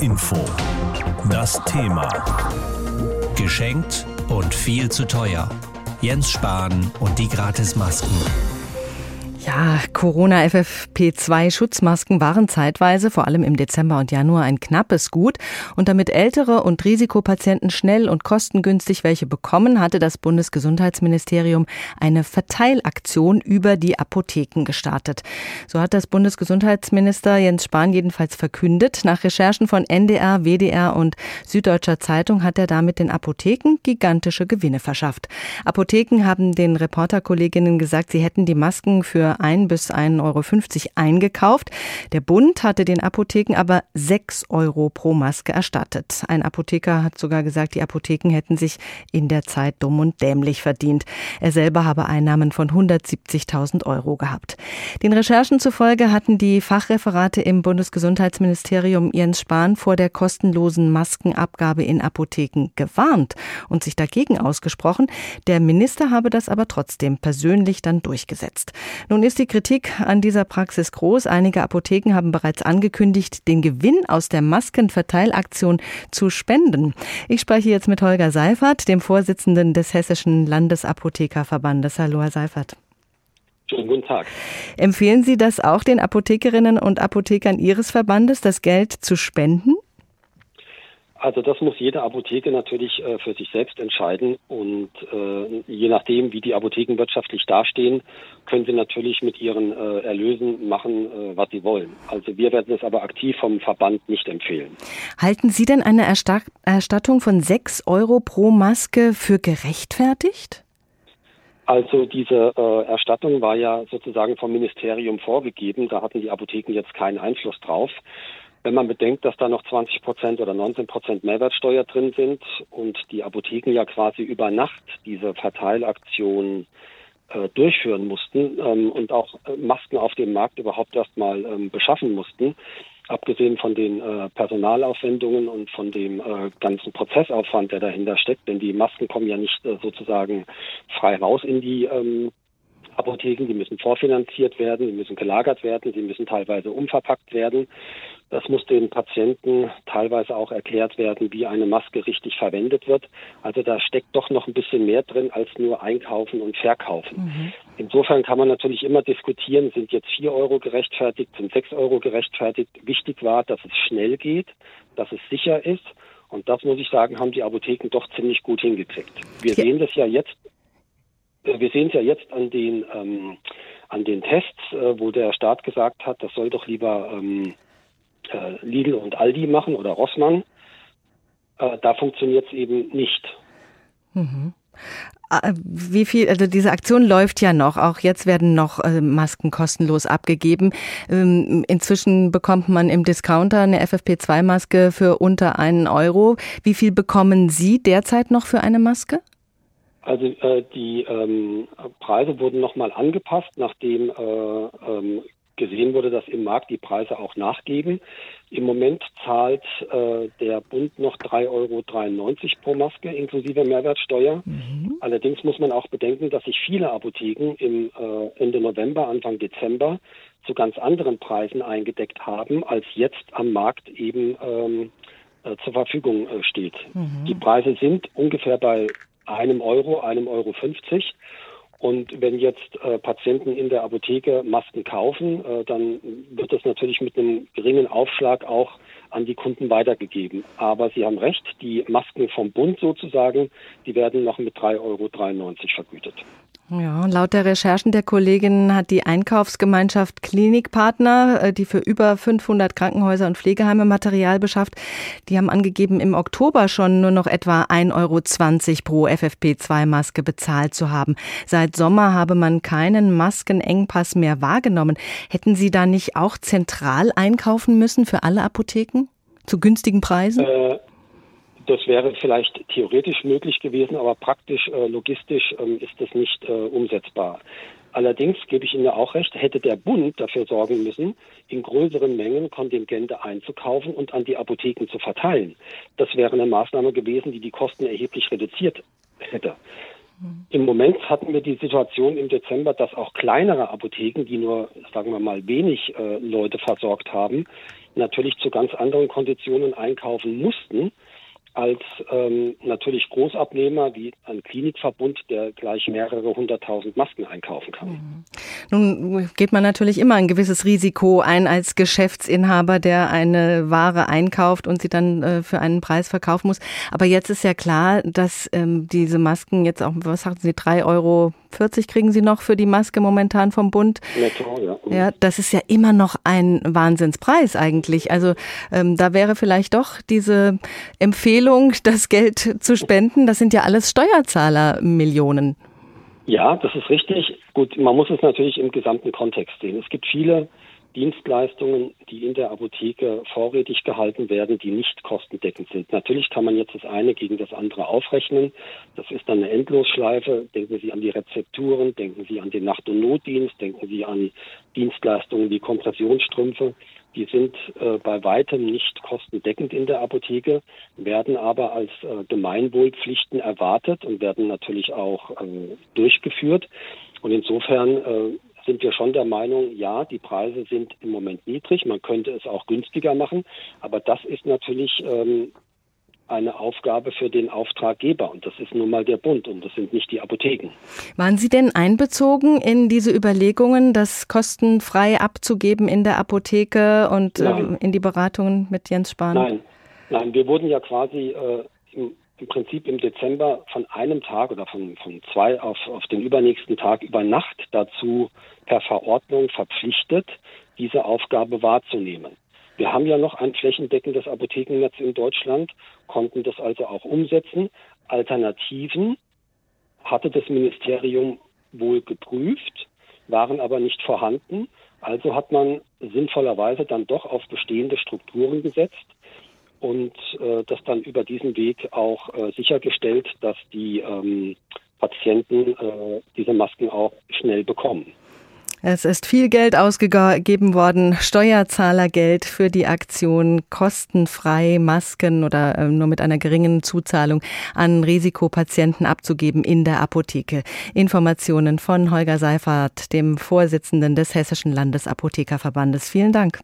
Info. Das Thema. Geschenkt und viel zu teuer. Jens Spahn und die Gratismasken. Ja, Corona-FFP2-Schutzmasken waren zeitweise, vor allem im Dezember und Januar, ein knappes Gut. Und damit ältere und Risikopatienten schnell und kostengünstig welche bekommen, hatte das Bundesgesundheitsministerium eine Verteilaktion über die Apotheken gestartet. So hat das Bundesgesundheitsminister Jens Spahn jedenfalls verkündet. Nach Recherchen von NDR, WDR und Süddeutscher Zeitung hat er damit den Apotheken gigantische Gewinne verschafft. Apotheken haben den Reporterkolleginnen gesagt, sie hätten die Masken für ein bis 1,50 Euro eingekauft. Der Bund hatte den Apotheken aber 6 Euro pro Maske erstattet. Ein Apotheker hat sogar gesagt, die Apotheken hätten sich in der Zeit dumm und dämlich verdient. Er selber habe Einnahmen von 170.000 Euro gehabt. Den Recherchen zufolge hatten die Fachreferate im Bundesgesundheitsministerium Jens Spahn vor der kostenlosen Maskenabgabe in Apotheken gewarnt und sich dagegen ausgesprochen. Der Minister habe das aber trotzdem persönlich dann durchgesetzt. Nun ist die Kritik an dieser Praxis groß. Einige Apotheken haben bereits angekündigt, den Gewinn aus der Maskenverteilaktion zu spenden. Ich spreche jetzt mit Holger Seifert, dem Vorsitzenden des Hessischen Landesapothekerverbandes. Hallo, Herr Seifert. Schönen guten Tag. Empfehlen Sie das auch den Apothekerinnen und Apothekern Ihres Verbandes, das Geld zu spenden? Also das muss jede Apotheke natürlich äh, für sich selbst entscheiden und äh, je nachdem, wie die Apotheken wirtschaftlich dastehen, können sie natürlich mit ihren äh, Erlösen machen, äh, was sie wollen. Also wir werden es aber aktiv vom Verband nicht empfehlen. Halten Sie denn eine Erstattung von 6 Euro pro Maske für gerechtfertigt? Also diese äh, Erstattung war ja sozusagen vom Ministerium vorgegeben. Da hatten die Apotheken jetzt keinen Einfluss drauf. Wenn man bedenkt, dass da noch 20 Prozent oder 19 Prozent Mehrwertsteuer drin sind und die Apotheken ja quasi über Nacht diese Verteilaktion äh, durchführen mussten ähm, und auch äh, Masken auf dem Markt überhaupt erstmal ähm, beschaffen mussten, abgesehen von den äh, Personalaufwendungen und von dem äh, ganzen Prozessaufwand, der dahinter steckt, denn die Masken kommen ja nicht äh, sozusagen frei raus in die ähm, Apotheken, die müssen vorfinanziert werden, die müssen gelagert werden, die müssen teilweise umverpackt werden. Das muss den Patienten teilweise auch erklärt werden, wie eine Maske richtig verwendet wird. Also da steckt doch noch ein bisschen mehr drin als nur einkaufen und verkaufen. Mhm. Insofern kann man natürlich immer diskutieren, sind jetzt vier Euro gerechtfertigt, sind sechs Euro gerechtfertigt. Wichtig war, dass es schnell geht, dass es sicher ist. Und das muss ich sagen, haben die Apotheken doch ziemlich gut hingekriegt. Wir ja. sehen das ja jetzt wir sehen es ja jetzt an den, ähm, an den Tests, äh, wo der Staat gesagt hat, das soll doch lieber ähm, äh, Lidl und Aldi machen oder Rossmann. Äh, da funktioniert es eben nicht. Mhm. Äh, wie viel, also diese Aktion läuft ja noch. Auch jetzt werden noch äh, Masken kostenlos abgegeben. Ähm, inzwischen bekommt man im Discounter eine FFP2-Maske für unter einen Euro. Wie viel bekommen Sie derzeit noch für eine Maske? Also äh, die ähm, Preise wurden nochmal angepasst, nachdem äh, ähm, gesehen wurde, dass im Markt die Preise auch nachgeben. Im Moment zahlt äh, der Bund noch 3,93 Euro pro Maske inklusive Mehrwertsteuer. Mhm. Allerdings muss man auch bedenken, dass sich viele Apotheken im äh, Ende November, Anfang Dezember zu ganz anderen Preisen eingedeckt haben, als jetzt am Markt eben ähm, äh, zur Verfügung äh, steht. Mhm. Die Preise sind ungefähr bei einem Euro, einem Euro 50. Und wenn jetzt äh, Patienten in der Apotheke Masken kaufen, äh, dann wird das natürlich mit einem geringen Aufschlag auch an die Kunden weitergegeben. Aber Sie haben recht, die Masken vom Bund sozusagen, die werden noch mit 3,93 Euro vergütet. Ja, laut der Recherchen der Kolleginnen hat die Einkaufsgemeinschaft Klinikpartner, äh, die für über 500 Krankenhäuser und Pflegeheime Material beschafft, die haben angegeben, im Oktober schon nur noch etwa 1,20 Euro pro FFP2-Maske bezahlt zu haben. Seit Sommer habe man keinen Maskenengpass mehr wahrgenommen. Hätten Sie da nicht auch zentral einkaufen müssen für alle Apotheken? Zu günstigen Preisen? Äh das wäre vielleicht theoretisch möglich gewesen, aber praktisch, äh, logistisch ähm, ist das nicht äh, umsetzbar. Allerdings gebe ich Ihnen auch recht, hätte der Bund dafür sorgen müssen, in größeren Mengen Kontingente einzukaufen und an die Apotheken zu verteilen. Das wäre eine Maßnahme gewesen, die die Kosten erheblich reduziert hätte. Im Moment hatten wir die Situation im Dezember, dass auch kleinere Apotheken, die nur, sagen wir mal, wenig äh, Leute versorgt haben, natürlich zu ganz anderen Konditionen einkaufen mussten als ähm, natürlich Großabnehmer wie ein Klinikverbund, der gleich mehrere hunderttausend Masken einkaufen kann. Mhm. Nun geht man natürlich immer ein gewisses Risiko ein als Geschäftsinhaber, der eine Ware einkauft und sie dann äh, für einen Preis verkaufen muss. Aber jetzt ist ja klar, dass ähm, diese Masken jetzt auch, was sagten Sie, drei Euro 40 kriegen Sie noch für die Maske momentan vom Bund. Netto, ja. Ja, das ist ja immer noch ein Wahnsinnspreis eigentlich. Also ähm, da wäre vielleicht doch diese Empfehlung, das Geld zu spenden. Das sind ja alles Steuerzahlermillionen. Ja, das ist richtig. Gut, man muss es natürlich im gesamten Kontext sehen. Es gibt viele Dienstleistungen, die in der Apotheke vorrätig gehalten werden, die nicht kostendeckend sind. Natürlich kann man jetzt das eine gegen das andere aufrechnen. Das ist dann eine Endlosschleife. Denken Sie an die Rezepturen, denken Sie an den Nacht- und Notdienst, denken Sie an Dienstleistungen wie Kompressionsstrümpfe. Die sind äh, bei weitem nicht kostendeckend in der Apotheke, werden aber als äh, Gemeinwohlpflichten erwartet und werden natürlich auch äh, durchgeführt. Und insofern äh, sind wir schon der Meinung, ja, die Preise sind im Moment niedrig, man könnte es auch günstiger machen, aber das ist natürlich ähm, eine Aufgabe für den Auftraggeber und das ist nun mal der Bund und das sind nicht die Apotheken. Waren Sie denn einbezogen in diese Überlegungen, das kostenfrei abzugeben in der Apotheke und äh, in die Beratungen mit Jens Spahn? Nein, nein, wir wurden ja quasi äh, im im Prinzip im Dezember von einem Tag oder von, von zwei auf, auf den übernächsten Tag über Nacht dazu per Verordnung verpflichtet, diese Aufgabe wahrzunehmen. Wir haben ja noch ein flächendeckendes Apothekennetz in Deutschland, konnten das also auch umsetzen. Alternativen hatte das Ministerium wohl geprüft, waren aber nicht vorhanden. Also hat man sinnvollerweise dann doch auf bestehende Strukturen gesetzt und äh, das dann über diesen Weg auch äh, sichergestellt, dass die ähm, Patienten äh, diese Masken auch schnell bekommen. Es ist viel Geld ausgegeben worden, Steuerzahlergeld für die Aktion kostenfrei Masken oder äh, nur mit einer geringen Zuzahlung an Risikopatienten abzugeben in der Apotheke. Informationen von Holger Seifert, dem Vorsitzenden des Hessischen Landesapothekerverbandes. Vielen Dank.